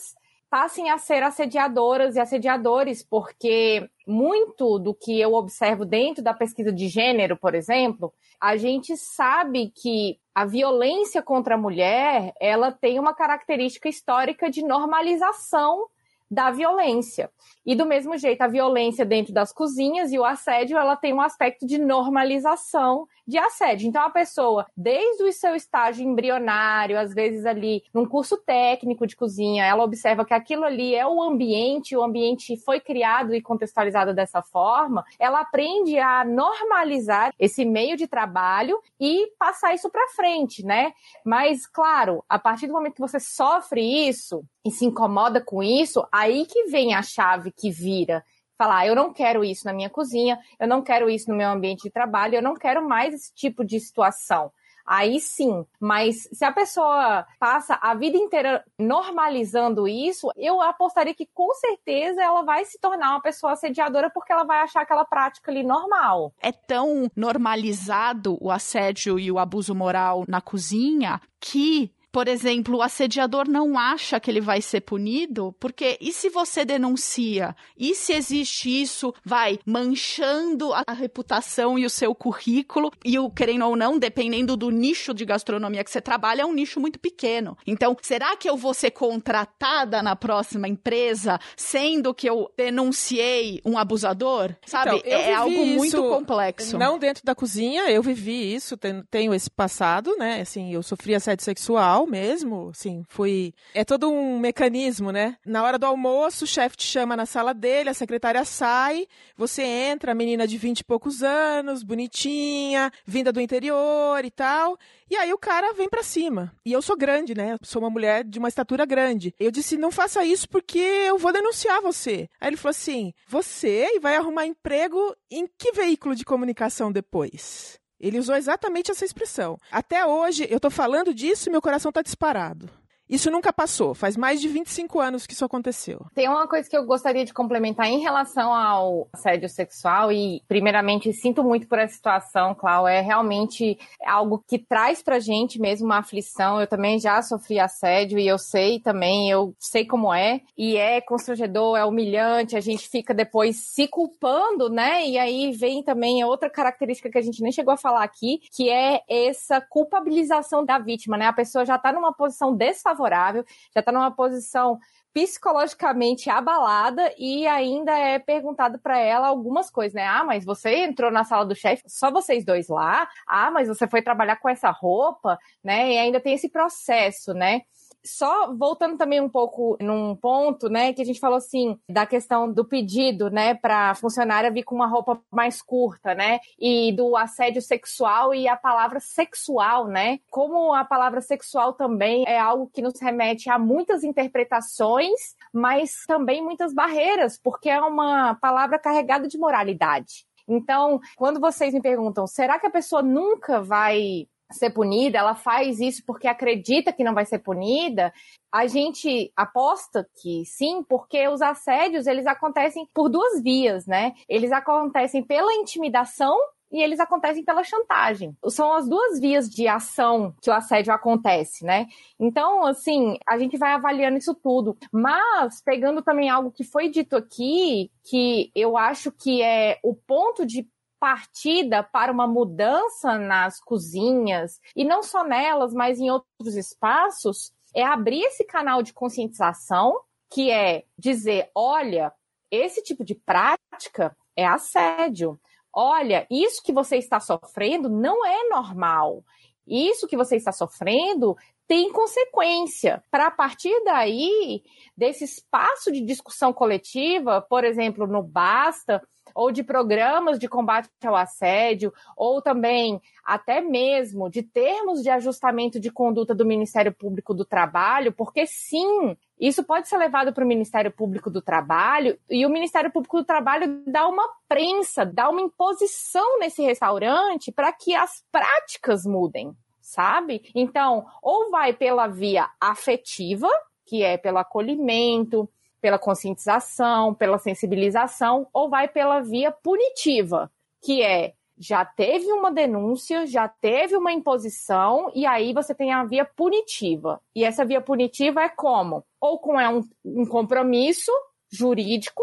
[SPEAKER 4] passem a ser assediadoras e assediadores, porque muito do que eu observo dentro da pesquisa de gênero, por exemplo, a gente sabe que a violência contra a mulher, ela tem uma característica histórica de normalização da violência. E do mesmo jeito, a violência dentro das cozinhas e o assédio, ela tem um aspecto de normalização de assédio. Então, a pessoa, desde o seu estágio embrionário, às vezes ali num curso técnico de cozinha, ela observa que aquilo ali é o ambiente, o ambiente foi criado e contextualizado dessa forma, ela aprende a normalizar esse meio de trabalho e passar isso para frente, né? Mas, claro, a partir do momento que você sofre isso e se incomoda com isso, aí que vem a chave que vira falar, ah, eu não quero isso na minha cozinha, eu não quero isso no meu ambiente de trabalho, eu não quero mais esse tipo de situação. Aí sim, mas se a pessoa passa a vida inteira normalizando isso, eu apostaria que com certeza ela vai se tornar uma pessoa assediadora porque ela vai achar aquela prática ali normal.
[SPEAKER 3] É tão normalizado o assédio e o abuso moral na cozinha que por exemplo, o assediador não acha que ele vai ser punido, porque e se você denuncia? E se existe isso, vai manchando a, a reputação e o seu currículo, e o querendo ou não, dependendo do nicho de gastronomia que você trabalha, é um nicho muito pequeno. Então, será que eu vou ser contratada na próxima empresa, sendo que eu denunciei um abusador? Sabe?
[SPEAKER 2] Então,
[SPEAKER 3] é algo muito complexo.
[SPEAKER 2] Não dentro da cozinha, eu vivi isso, tenho esse passado, né? Assim, eu sofri assédio sexual mesmo, assim, foi... É todo um mecanismo, né? Na hora do almoço, o chefe te chama na sala dele, a secretária sai, você entra, menina de vinte e poucos anos, bonitinha, vinda do interior e tal, e aí o cara vem para cima. E eu sou grande, né? sou uma mulher de uma estatura grande. Eu disse: "Não faça isso porque eu vou denunciar você". Aí ele falou assim: "Você vai arrumar emprego em que veículo de comunicação depois?" Ele usou exatamente essa expressão. Até hoje, eu estou falando disso e meu coração está disparado. Isso nunca passou. Faz mais de 25 anos que isso aconteceu.
[SPEAKER 4] Tem uma coisa que eu gostaria de complementar em relação ao assédio sexual e, primeiramente, sinto muito por essa situação, Clau. É realmente algo que traz pra gente mesmo uma aflição. Eu também já sofri assédio e eu sei também, eu sei como é. E é constrangedor, é humilhante, a gente fica depois se culpando, né? E aí vem também outra característica que a gente nem chegou a falar aqui, que é essa culpabilização da vítima, né? A pessoa já tá numa posição desfavorável favorável, já está numa posição psicologicamente abalada e ainda é perguntado para ela algumas coisas, né? Ah, mas você entrou na sala do chefe, só vocês dois lá? Ah, mas você foi trabalhar com essa roupa, né? E ainda tem esse processo, né? Só voltando também um pouco num ponto, né, que a gente falou assim, da questão do pedido, né, para funcionária vir com uma roupa mais curta, né, e do assédio sexual e a palavra sexual, né, como a palavra sexual também é algo que nos remete a muitas interpretações, mas também muitas barreiras, porque é uma palavra carregada de moralidade. Então, quando vocês me perguntam, será que a pessoa nunca vai ser punida, ela faz isso porque acredita que não vai ser punida, a gente aposta que sim, porque os assédios, eles acontecem por duas vias, né? Eles acontecem pela intimidação e eles acontecem pela chantagem. São as duas vias de ação que o assédio acontece, né? Então, assim, a gente vai avaliando isso tudo. Mas, pegando também algo que foi dito aqui, que eu acho que é o ponto de partida para uma mudança nas cozinhas, e não só nelas, mas em outros espaços, é abrir esse canal de conscientização, que é dizer: olha, esse tipo de prática é assédio. Olha, isso que você está sofrendo não é normal. Isso que você está sofrendo tem consequência. Para a partir daí, desse espaço de discussão coletiva, por exemplo, no Basta, ou de programas de combate ao assédio, ou também até mesmo de termos de ajustamento de conduta do Ministério Público do Trabalho, porque sim, isso pode ser levado para o Ministério Público do Trabalho e o Ministério Público do Trabalho dá uma prensa, dá uma imposição nesse restaurante para que as práticas mudem, sabe? Então, ou vai pela via afetiva, que é pelo acolhimento, pela conscientização, pela sensibilização, ou vai pela via punitiva, que é já teve uma denúncia, já teve uma imposição, e aí você tem a via punitiva. E essa via punitiva é como? Ou com é um, um compromisso jurídico,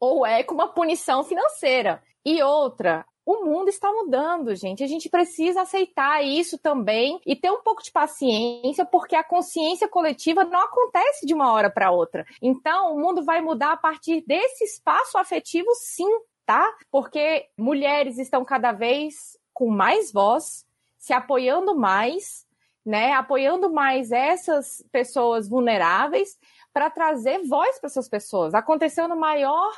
[SPEAKER 4] ou é com uma punição financeira. E outra, o mundo está mudando, gente. A gente precisa aceitar isso também e ter um pouco de paciência, porque a consciência coletiva não acontece de uma hora para outra. Então, o mundo vai mudar a partir desse espaço afetivo, sim, tá? Porque mulheres estão cada vez com mais voz, se apoiando mais, né? Apoiando mais essas pessoas vulneráveis para trazer voz para essas pessoas. Aconteceu no maior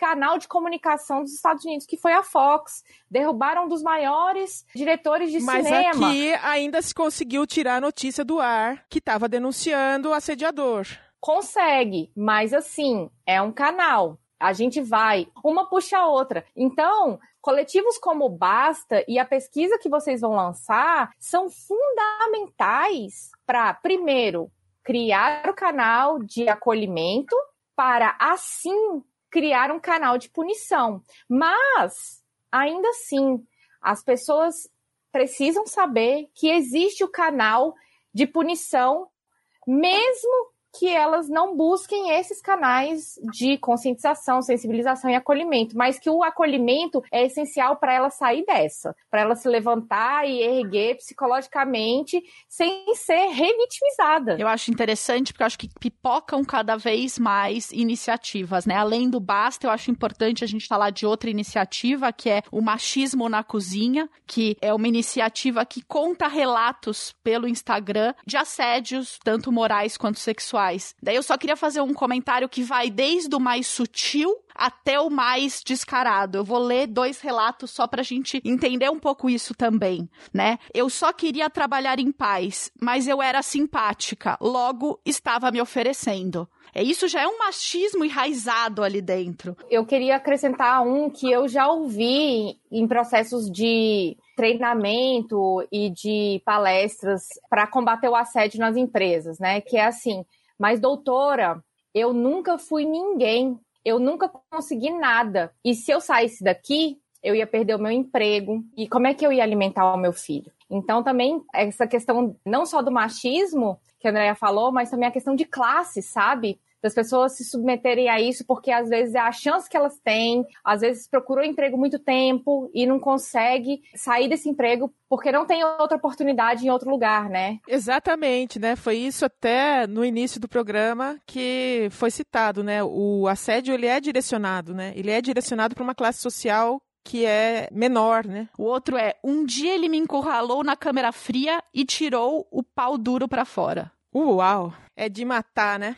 [SPEAKER 4] canal de comunicação dos Estados Unidos, que foi a Fox. Derrubaram um dos maiores diretores de
[SPEAKER 2] Mas
[SPEAKER 4] cinema.
[SPEAKER 2] Mas aqui ainda se conseguiu tirar a notícia do ar que estava denunciando o assediador.
[SPEAKER 4] Consegue, mas assim, é um canal. A gente vai, uma puxa a outra. Então, coletivos como o Basta e a pesquisa que vocês vão lançar são fundamentais para, primeiro, criar o canal de acolhimento para assim criar um canal de punição. Mas, ainda assim, as pessoas precisam saber que existe o canal de punição, mesmo que elas não busquem esses canais de conscientização, sensibilização e acolhimento, mas que o acolhimento é essencial para ela sair dessa, para ela se levantar e erguer psicologicamente sem ser revitimizada.
[SPEAKER 3] Eu acho interessante porque eu acho que pipocam cada vez mais iniciativas, né? Além do basta, eu acho importante a gente falar de outra iniciativa que é o machismo na cozinha, que é uma iniciativa que conta relatos pelo Instagram de assédios, tanto morais quanto sexuais Daí eu só queria fazer um comentário que vai desde o mais sutil até o mais descarado. Eu vou ler dois relatos só pra gente entender um pouco isso também, né? Eu só queria trabalhar em paz, mas eu era simpática, logo estava me oferecendo. É isso já é um machismo enraizado ali dentro.
[SPEAKER 4] Eu queria acrescentar um que eu já ouvi em processos de treinamento e de palestras para combater o assédio nas empresas, né? Que é assim: mas, doutora, eu nunca fui ninguém, eu nunca consegui nada. E se eu saísse daqui, eu ia perder o meu emprego. E como é que eu ia alimentar o meu filho? Então, também, essa questão não só do machismo, que a Andrea falou, mas também a questão de classe, sabe? Das pessoas se submeterem a isso porque às vezes é a chance que elas têm, às vezes procurou emprego muito tempo e não consegue sair desse emprego porque não tem outra oportunidade em outro lugar, né?
[SPEAKER 2] Exatamente, né? Foi isso até no início do programa que foi citado, né? O assédio ele é direcionado, né? Ele é direcionado para uma classe social que é menor, né?
[SPEAKER 3] O outro é: um dia ele me encurralou na câmera fria e tirou o pau duro para fora.
[SPEAKER 2] Uau! É de matar, né?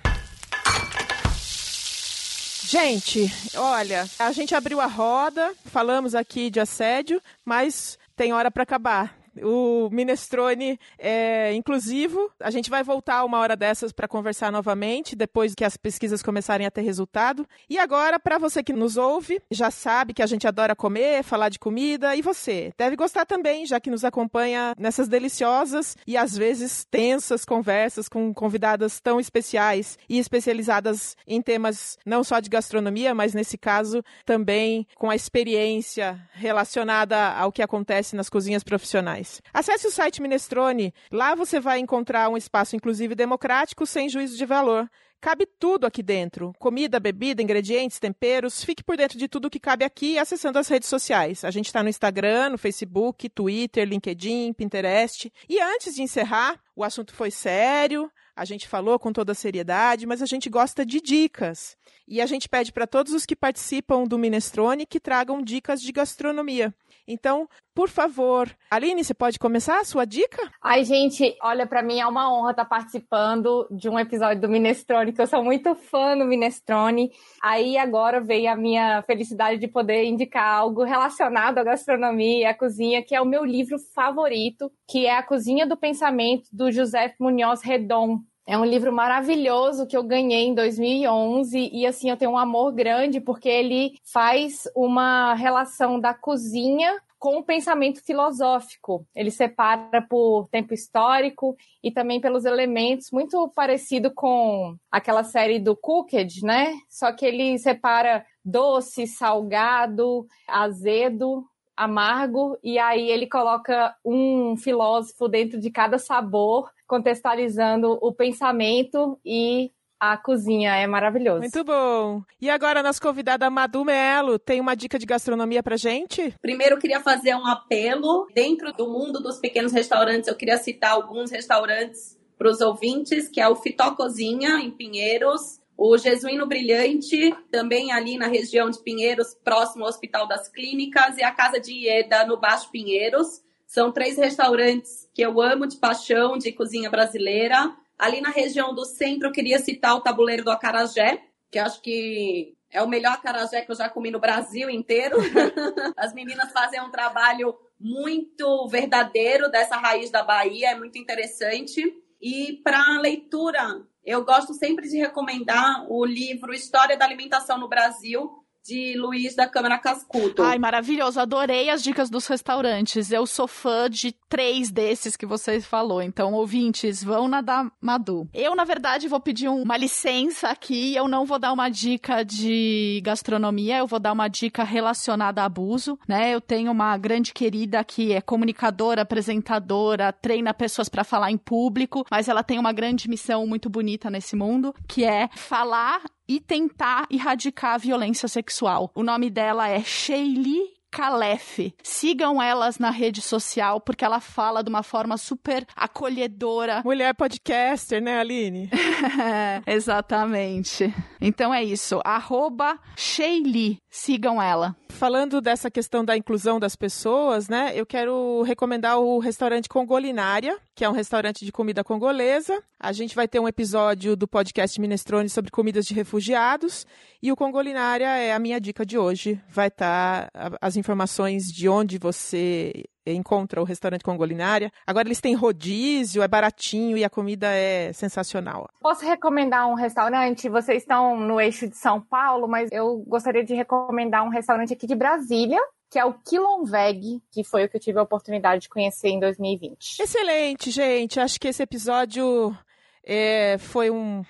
[SPEAKER 2] Gente, olha, a gente abriu a roda, falamos aqui de assédio, mas tem hora para acabar. O minestrone é inclusivo. A gente vai voltar uma hora dessas para conversar novamente, depois que as pesquisas começarem a ter resultado. E agora, para você que nos ouve, já sabe que a gente adora comer, falar de comida, e você deve gostar também, já que nos acompanha nessas deliciosas e às vezes tensas conversas com convidadas tão especiais e especializadas em temas não só de gastronomia, mas nesse caso também com a experiência relacionada ao que acontece nas cozinhas profissionais. Acesse o site Minestrone. Lá você vai encontrar um espaço inclusive democrático sem juízo de valor. Cabe tudo aqui dentro: comida, bebida, ingredientes, temperos. Fique por dentro de tudo que cabe aqui acessando as redes sociais. A gente está no Instagram, no Facebook, Twitter, LinkedIn, Pinterest. E antes de encerrar, o assunto foi sério, a gente falou com toda a seriedade, mas a gente gosta de dicas. E a gente pede para todos os que participam do Minestrone que tragam dicas de gastronomia. Então, por favor, Aline, você pode começar a sua dica?
[SPEAKER 4] Ai, gente, olha, para mim é uma honra estar participando de um episódio do Minestrone, que eu sou muito fã do Minestrone. Aí agora veio a minha felicidade de poder indicar algo relacionado à gastronomia e à cozinha, que é o meu livro favorito, que é A Cozinha do Pensamento, do José Munhoz Redon. É um livro maravilhoso que eu ganhei em 2011 e assim eu tenho um amor grande porque ele faz uma relação da cozinha com o pensamento filosófico. Ele separa por tempo histórico e também pelos elementos, muito parecido com aquela série do Cooked, né? Só que ele separa doce, salgado, azedo, amargo, e aí ele coloca um filósofo dentro de cada sabor contextualizando o pensamento e a cozinha. É maravilhoso.
[SPEAKER 2] Muito bom. E agora, a nossa convidada Madu Melo tem uma dica de gastronomia pra gente?
[SPEAKER 5] Primeiro, eu queria fazer um apelo. Dentro do mundo dos pequenos restaurantes, eu queria citar alguns restaurantes para os ouvintes, que é o Fitó Cozinha, em Pinheiros, o Jesuíno Brilhante, também ali na região de Pinheiros, próximo ao Hospital das Clínicas, e a Casa de Ieda, no Baixo Pinheiros. São três restaurantes que eu amo de paixão, de cozinha brasileira. Ali na região do centro, eu queria citar o Tabuleiro do Acarajé, que eu acho que é o melhor acarajé que eu já comi no Brasil inteiro. As meninas fazem um trabalho muito verdadeiro dessa raiz da Bahia, é muito interessante. E para leitura, eu gosto sempre de recomendar o livro História da Alimentação no Brasil, de Luiz da Câmara Cascudo.
[SPEAKER 3] Ai, maravilhoso. Adorei as dicas dos restaurantes. Eu sou fã de três desses que você falou. Então, ouvintes, vão na da Madu. Eu, na verdade, vou pedir uma licença aqui. Eu não vou dar uma dica de gastronomia, eu vou dar uma dica relacionada a abuso, né? Eu tenho uma grande querida que é comunicadora, apresentadora, treina pessoas para falar em público, mas ela tem uma grande missão muito bonita nesse mundo, que é falar e tentar erradicar a violência sexual. O nome dela é Sheili Calef. Sigam elas na rede social, porque ela fala de uma forma super acolhedora.
[SPEAKER 2] Mulher podcaster, né, Aline?
[SPEAKER 3] Exatamente. Então é isso. Arroba Sheili. Sigam ela.
[SPEAKER 2] Falando dessa questão da inclusão das pessoas, né? Eu quero recomendar o restaurante Congolinária, que é um restaurante de comida congolesa. A gente vai ter um episódio do podcast Minestrone sobre comidas de refugiados. E o Congolinária é a minha dica de hoje. Vai estar tá as informações de onde você encontra o restaurante Congolinária. Agora eles têm rodízio, é baratinho e a comida é sensacional.
[SPEAKER 4] Posso recomendar um restaurante? Vocês estão no eixo de São Paulo, mas eu gostaria de recomendar um restaurante aqui de Brasília, que é o Quilomveg, que foi o que eu tive a oportunidade de conhecer em 2020.
[SPEAKER 2] Excelente, gente. Acho que esse episódio é, foi um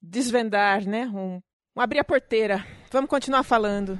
[SPEAKER 2] desvendar, né? Um, um abrir a porteira. Vamos continuar falando.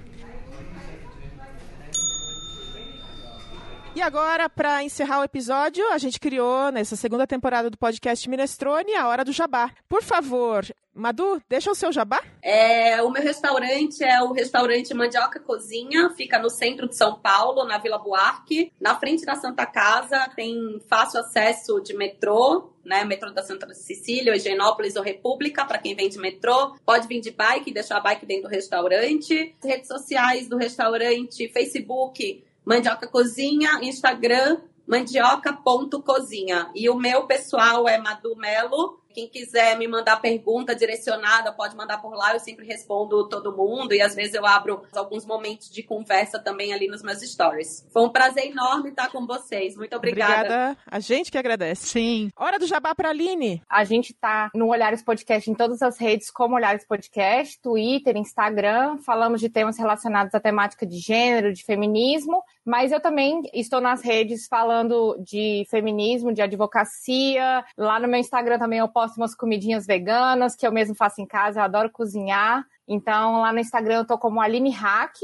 [SPEAKER 2] E agora, para encerrar o episódio, a gente criou nessa segunda temporada do podcast Minestrone a Hora do Jabá. Por favor, Madu, deixa o seu jabá.
[SPEAKER 5] É, o meu restaurante é o restaurante Mandioca Cozinha, fica no centro de São Paulo, na Vila Buarque, na frente da Santa Casa, tem fácil acesso de metrô, né, metrô da Santa Cecília, Higienópolis ou República, para quem vem de metrô. Pode vir de bike, deixar a bike dentro do restaurante. Redes sociais do restaurante, Facebook, Mandioca Cozinha, Instagram, mandioca.cozinha. E o meu pessoal é Madu Melo, quem quiser me mandar pergunta direcionada, pode mandar por lá, eu sempre respondo todo mundo e às vezes eu abro alguns momentos de conversa também ali nos meus stories. Foi um prazer enorme estar com vocês. Muito obrigada.
[SPEAKER 2] Obrigada. A gente que agradece.
[SPEAKER 3] Sim.
[SPEAKER 2] Hora do jabá para Aline.
[SPEAKER 4] A gente tá no Olhares Podcast em todas as redes como Olhares Podcast, Twitter, Instagram. Falamos de temas relacionados à temática de gênero, de feminismo, mas eu também estou nas redes falando de feminismo, de advocacia. Lá no meu Instagram também eu posto posto umas comidinhas veganas que eu mesmo faço em casa, eu adoro cozinhar. Então, lá no Instagram eu tô como Aline Hack.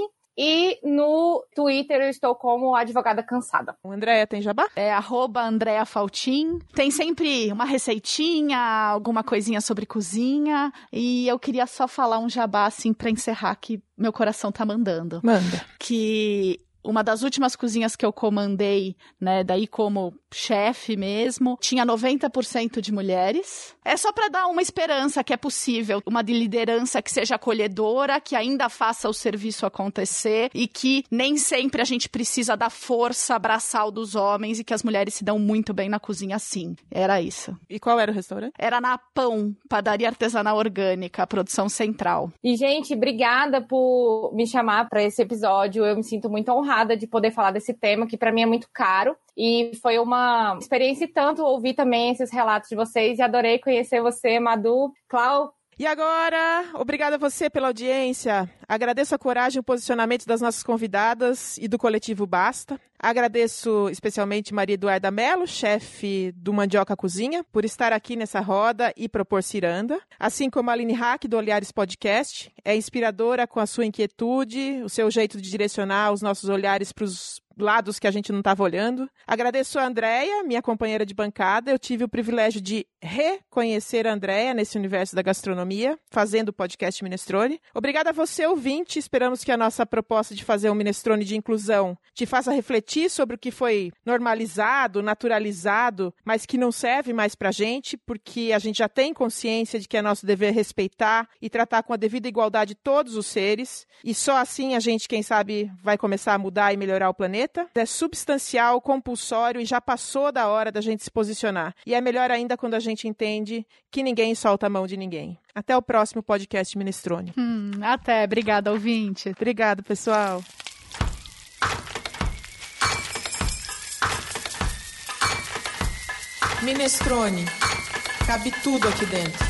[SPEAKER 4] E no Twitter eu estou como advogada cansada.
[SPEAKER 2] O Andréia tem jabá?
[SPEAKER 3] É arroba Andréa Faltin. Tem sempre uma receitinha, alguma coisinha sobre cozinha. E eu queria só falar um jabá assim para encerrar que meu coração tá mandando.
[SPEAKER 2] Manda.
[SPEAKER 3] Que uma das últimas cozinhas que eu comandei, né, daí como chefe mesmo, tinha 90% de mulheres. É só para dar uma esperança que é possível, uma de liderança que seja acolhedora, que ainda faça o serviço acontecer e que nem sempre a gente precisa da força abraçal dos homens e que as mulheres se dão muito bem na cozinha sim. Era isso.
[SPEAKER 2] E qual era o restaurante?
[SPEAKER 3] Era na Pão, Padaria Artesanal Orgânica, produção central.
[SPEAKER 4] E gente, obrigada por me chamar para esse episódio. Eu me sinto muito honrada de poder falar desse tema que para mim é muito caro. E foi uma experiência e tanto ouvir também esses relatos de vocês e adorei conhecer você, Madu. Clau,
[SPEAKER 2] e agora, obrigada a você pela audiência. Agradeço a coragem e o posicionamento das nossas convidadas e do coletivo Basta. Agradeço especialmente Maria Eduarda Mello, chefe do Mandioca Cozinha, por estar aqui nessa roda e propor ciranda. Assim como a Aline Hack, do Olhares Podcast, é inspiradora com a sua inquietude, o seu jeito de direcionar os nossos olhares para os lados que a gente não estava olhando. Agradeço a Andréia, minha companheira de bancada. Eu tive o privilégio de reconhecer a Andréia nesse universo da gastronomia, fazendo o podcast Minestrone. Obrigada a você, ouvinte. Esperamos que a nossa proposta de fazer um Minestrone de inclusão te faça refletir sobre o que foi normalizado, naturalizado, mas que não serve mais para gente, porque a gente já tem consciência de que é nosso dever respeitar e tratar com a devida igualdade todos os seres. E só assim a gente, quem sabe, vai começar a mudar e melhorar o planeta é substancial, compulsório e já passou da hora da gente se posicionar. E é melhor ainda quando a gente entende que ninguém solta a mão de ninguém. Até o próximo podcast Minestrone.
[SPEAKER 3] Hum, até. Obrigada, ouvinte.
[SPEAKER 2] Obrigado, pessoal.
[SPEAKER 1] Minestrone. Cabe tudo aqui dentro.